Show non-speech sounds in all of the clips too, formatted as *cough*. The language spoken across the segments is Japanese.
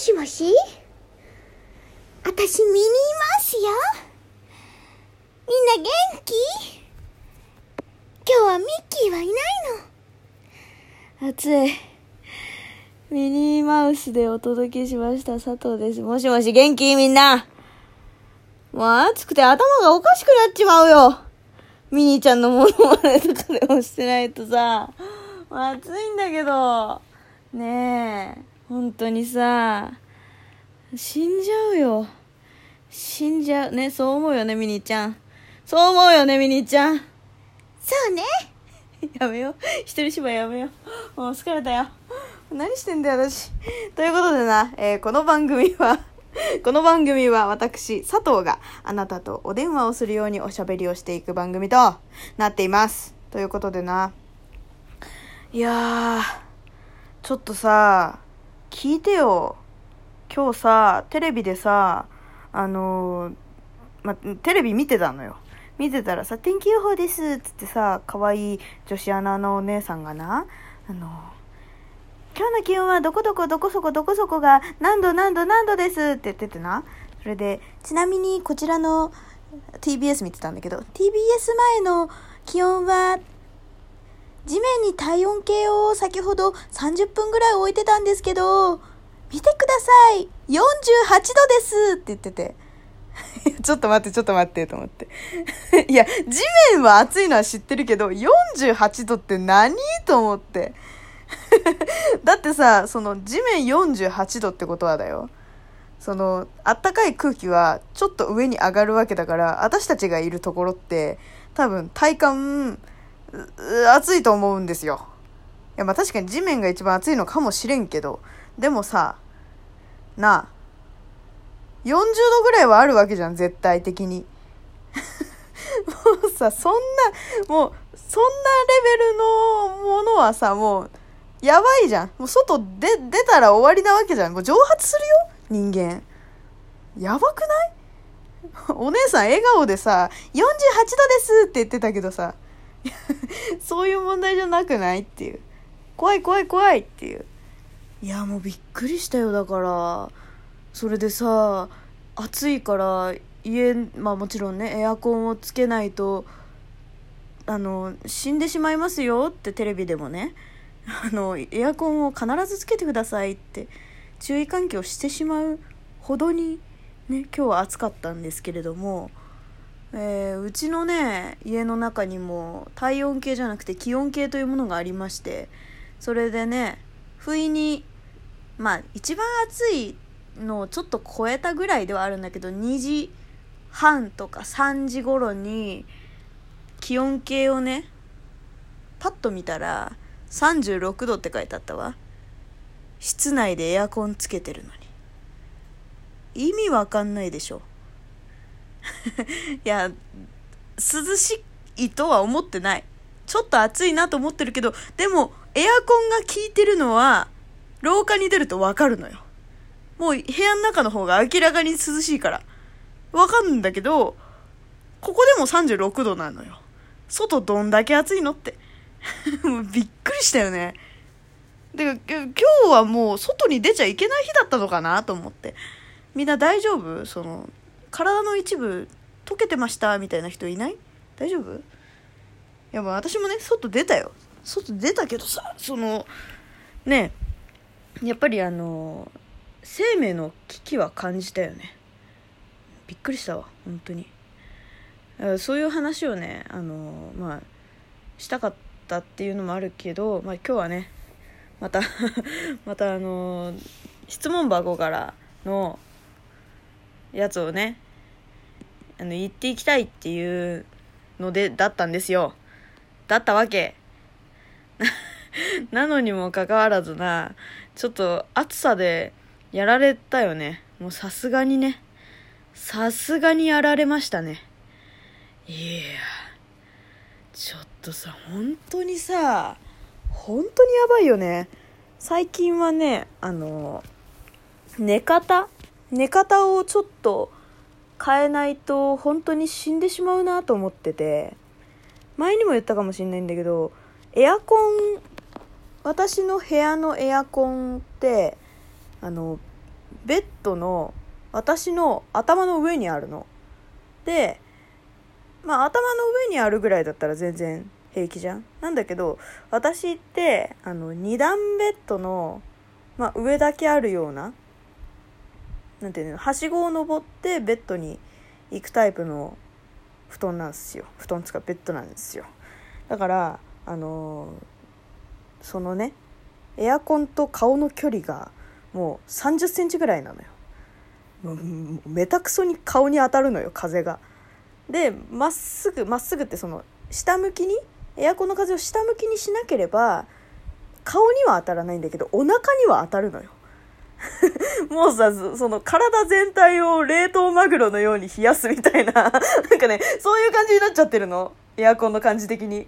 しもし？私見にいますよ。みんな元気？今日はミッキーはいないの？暑い。ミニーマウスでお届けしました佐藤です。もしもし元気？みんなもう暑くて頭がおかしくなっちまうよミニーちゃんのものまねとかでもしてないとさ、暑いんだけど。ねえ、本当にさ、死んじゃうよ。死んじゃう。ね、そう思うよね、ミニーちゃん。そう思うよね、ミニーちゃん。そうね。*laughs* やめよう。一人芝居やめよう。もう疲れたよ。何してんだよ、私。ということでな、えーこの番組は、*laughs* この番組は私、佐藤があなたとお電話をするようにおしゃべりをしていく番組となっています。ということでな。いやー、ちょっとさ、聞いてよ。今日さ、テレビでさ、あのーま、テレビ見てたのよ。見てたらさ、天気予報ですっつってさ、可愛い女子アナのお姉さんがな、あの、今日の気温はどこどこどこそこどこそこが何度何度何度ですって言っててな。それで、ちなみにこちらの TBS 見てたんだけど、TBS 前の気温は、地面に体温計を先ほど30分ぐらい置いてたんですけど、見てください !48 度ですって言ってて。*laughs* ちょっと待って、ちょっと待って、と思って。*laughs* いや、地面は暑いのは知ってるけど、48度って何と思って。*laughs* だってさ、その地面48度ってことはだよ。その、あったかい空気はちょっと上に上がるわけだから、私たちがいるところって、多分体感、暑いと思うんですよ。いや、まあ確かに地面が一番暑いのかもしれんけど、でもさ、なあ、40度ぐらいはあるわけじゃん、絶対的に。*laughs* もうさ、そんな、もう、そんなレベルのものはさ、もう、やばいじゃん。もう外で、出たら終わりなわけじゃん。もう蒸発するよ人間。やばくない？*laughs* お姉さん笑顔でさ、48度ですって言ってたけどさ、*laughs* そういう問題じゃなくないっていう。怖い怖い怖いっていう。いや、もうびっくりしたよ、だから。それでさ暑いから家まあもちろんねエアコンをつけないとあの死んでしまいますよってテレビでもねあのエアコンを必ずつけてくださいって注意喚起をしてしまうほどにね今日は暑かったんですけれども、えーうちのね家の中にも体温計じゃなくて気温計というものがありましてそれでね不意にまあ一番暑いのをちょっと超えたぐらいではあるんだけど2時半とか3時頃に気温計をねパッと見たら36度って書いてあったわ。室内でエアコンつけてるのに。意味わかんないでしょ。*laughs* いや涼しいとは思ってないちょっと暑いなと思ってるけどでもエアコンが効いてるのは廊下に出るとわかるのよもう部屋の中の方が明らかに涼しいから。わかるんだけど、ここでも36度なのよ。外どんだけ暑いのって。*laughs* もうびっくりしたよね。で、今日はもう外に出ちゃいけない日だったのかなと思って。みんな大丈夫？その、体の一部溶けてましたみたいな人いない？大丈夫？いや、まあ私もね、外出たよ。外出たけどさ、その、ねやっぱりあの、生命の危機は感じたよね。びっくりしたわ本当に。そういう話をねあのまあしたかったっていうのもあるけど、まあ、今日はねまた *laughs* またあの質問箱からのやつをねあの言っていきたいっていうのでだったんですよだったわけ *laughs* なのにもかかわらずなちょっと暑さでやられたよね。もうさすがにね。さすがにやられましたね。いや、ちょっとさ、本当にさ、本当にやばいよね。最近はね、あの、寝方寝方をちょっと変えないと本当に死んでしまうなと思ってて、前にも言ったかもしれないんだけど、エアコン、私の部屋のエアコンって、あのベッドの私の頭の上にあるの。でまあ頭の上にあるぐらいだったら全然平気じゃん。なんだけど私ってあの2段ベッドの、まあ、上だけあるようななんていうの？はしごを登ってベッドに行くタイプの布団なんですよ。布団つかベッドなんですよ。だからあのーそのねエアコンと顔の距離がもう3 0センチぐらいなのよ。もうもうめたくそに顔に当たるのよ風が。でまっすぐまっすぐってその下向きにエアコンの風を下向きにしなければ顔には当たらないんだけどお腹には当たるのよ。*laughs* もうさその体全体を冷凍マグロのように冷やすみたいな。*laughs* なんかねそういう感じになっちゃってるの。エアコンの感じ的に。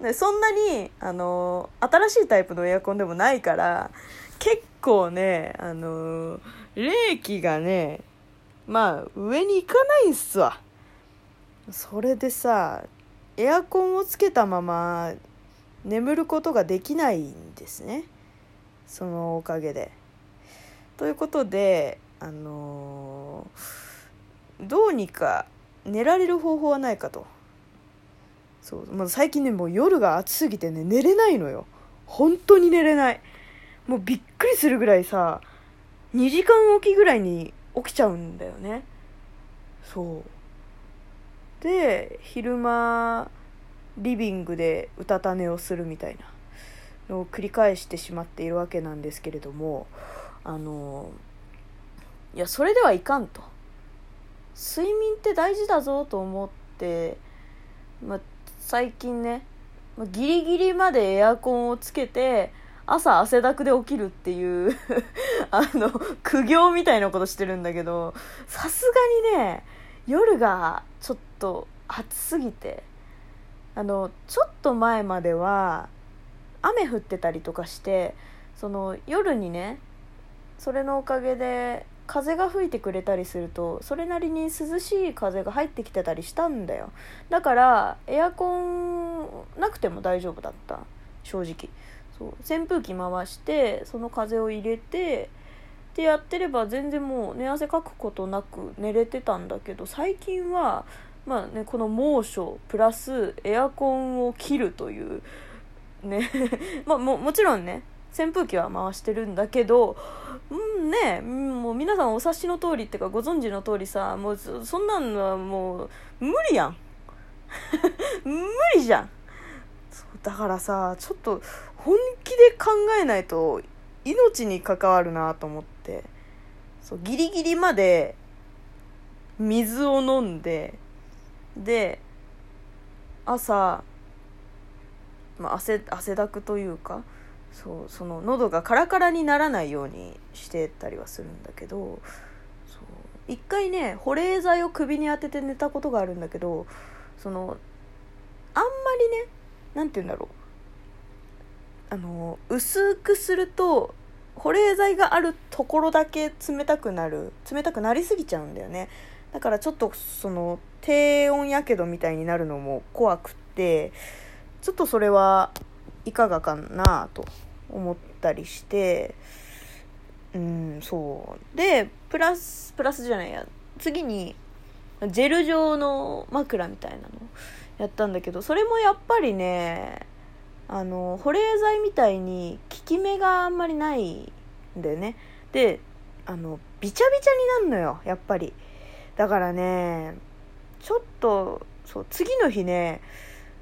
でそんなに、あの新しいタイプのエアコンでもないから結構ね、あの冷気がねまあ上に行かないっすわ。それでさエアコンをつけたまま眠ることができないんですね。そのおかげで。ということであのどうにか寝られる方法はないかと。そう、まあ、最近ねもう夜が暑すぎてね寝れないのよ。本当に寝れない。もうびっくりするぐらいさ2時間おきぐらいに起きちゃうんだよね。そう。で昼間リビングでうたた寝をするみたいなのを繰り返してしまっているわけなんですけれどもあのいやそれではいかんと。睡眠って大事だぞと思って、ま、最近ね、まギリギリまでエアコンをつけて朝汗だくで起きるっていう *laughs* あの苦行みたいなことしてるんだけどさすがにね夜がちょっと暑すぎてあのちょっと前までは雨降ってたりとかしてその夜にねそれのおかげで風が吹いてくれたりするとそれなりに涼しい風が入ってきてたりしたんだよ。だからエアコンなくても大丈夫だった。正直。そう。扇風機回してその風を入れてでやってれば全然もう寝汗かくことなく寝れてたんだけど最近はまあねこの猛暑プラスエアコンを切るというね。*laughs* まあももちろんね扇風機は回してるんだけどうんねもう皆さんお察しの通りっていうかご存知の通りさもうそんなんはもう無理やん。*laughs* 無理じゃん。だからさちょっと本気で考えないと命に関わるなと思って。そうギリギリまで水を飲んでで朝、まあ、汗汗だくというかそうその喉がカラカラにならないようにしてたりはするんだけどそう一回ね保冷剤を首に当てて寝たことがあるんだけどそのあんまりねなんて言うんだろう。あの薄くすると保冷剤があるところだけ冷たくなる冷たくなりすぎちゃうんだよね。だからちょっとその低温やけどみたいになるのも怖くってちょっとそれはいかがかなと思ったりしてうんそう。でプラスプラスじゃないや。次にジェル状の枕みたいなのやったんだけどそれもやっぱりねあの保冷剤みたいに効き目があんまりないんだよね。であのビチャビチャになるのよやっぱり。だからねちょっとそう次の日ね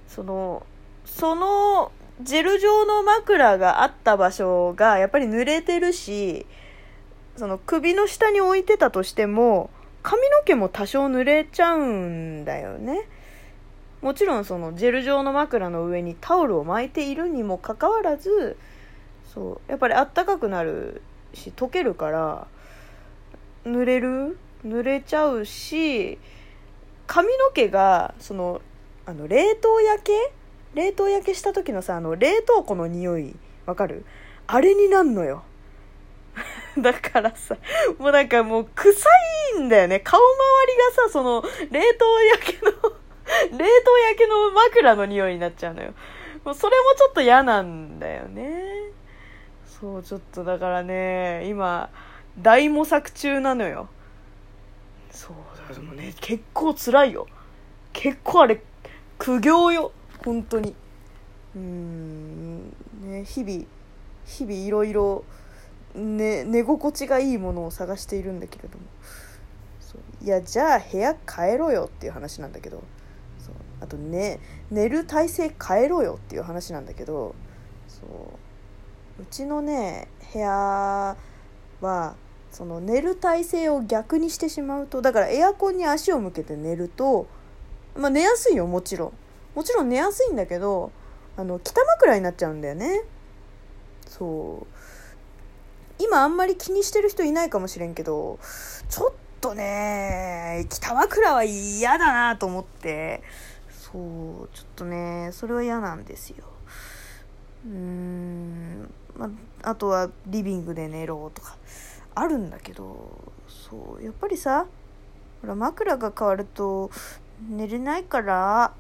そのそのジェル状の枕があった場所がやっぱり濡れてるしその首の下に置いてたとしても髪の毛も多少濡れちゃうんだよね。もちろんそのジェル状の枕の上にタオルを巻いているにもかかわらずそうやっぱりあったかくなるし溶けるから濡れる？濡れちゃうし髪の毛がそのあの冷凍焼け？冷凍焼けした時のさあの冷凍庫の匂いわかる？あれになんのよ。*laughs* だからさもうなんかもう臭いんだよね。顔周りがさその冷凍焼けの *laughs* 冷凍焼けの枕の匂いになっちゃうのよ。もうそれもちょっと嫌なんだよね。そうちょっとだからね今大模索中なのよ。そうだでもね結構辛いよ。結構あれ苦行よ。本当に。うん。ね日々日々いろいろ寝心地がいいものを探しているんだけれども。いやじゃあ部屋変えろよっていう話なんだけど。そう。あとね寝る体勢変えろよっていう話なんだけど。そう。うちのね部屋はその寝る体勢を逆にしてしまうとだからエアコンに足を向けて寝ると、まあ、寝やすいよもちろん。もちろん寝やすいんだけどあの北枕になっちゃうんだよね。そう。今あんまり気にしてる人いないかもしれんけどちょっとね北枕は嫌だなと思って。そうちょっとねそれは嫌なんですよ。うーん、まあ、あとはリビングで寝ろとかあるんだけどそうやっぱりさほら枕が変わると寝れないから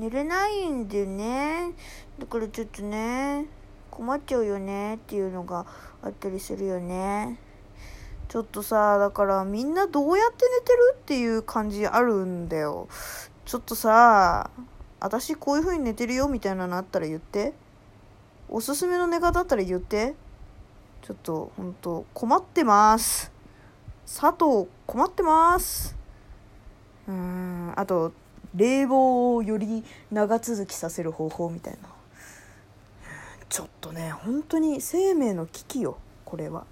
寝れないんでね。だからちょっとね困っちゃうよねっていうのがあったりするよね。ちょっとさだからみんなどうやって寝てるっていう感じあるんだよ。ちょっとさ私こういう風に寝てるよみたいなのあったら言って。おすすめの寝方あったら言って。ちょっとほんと困ってます。佐藤困ってます。うーんあと冷房をより長続きさせる方法みたいな。ちょっとね本当に生命の危機よこれは。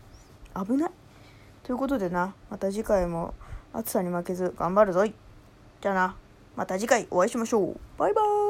危ない。ということでなまた次回も暑さに負けず頑張るぞい。じゃあなまた次回お会いしましょう。バイバーイ。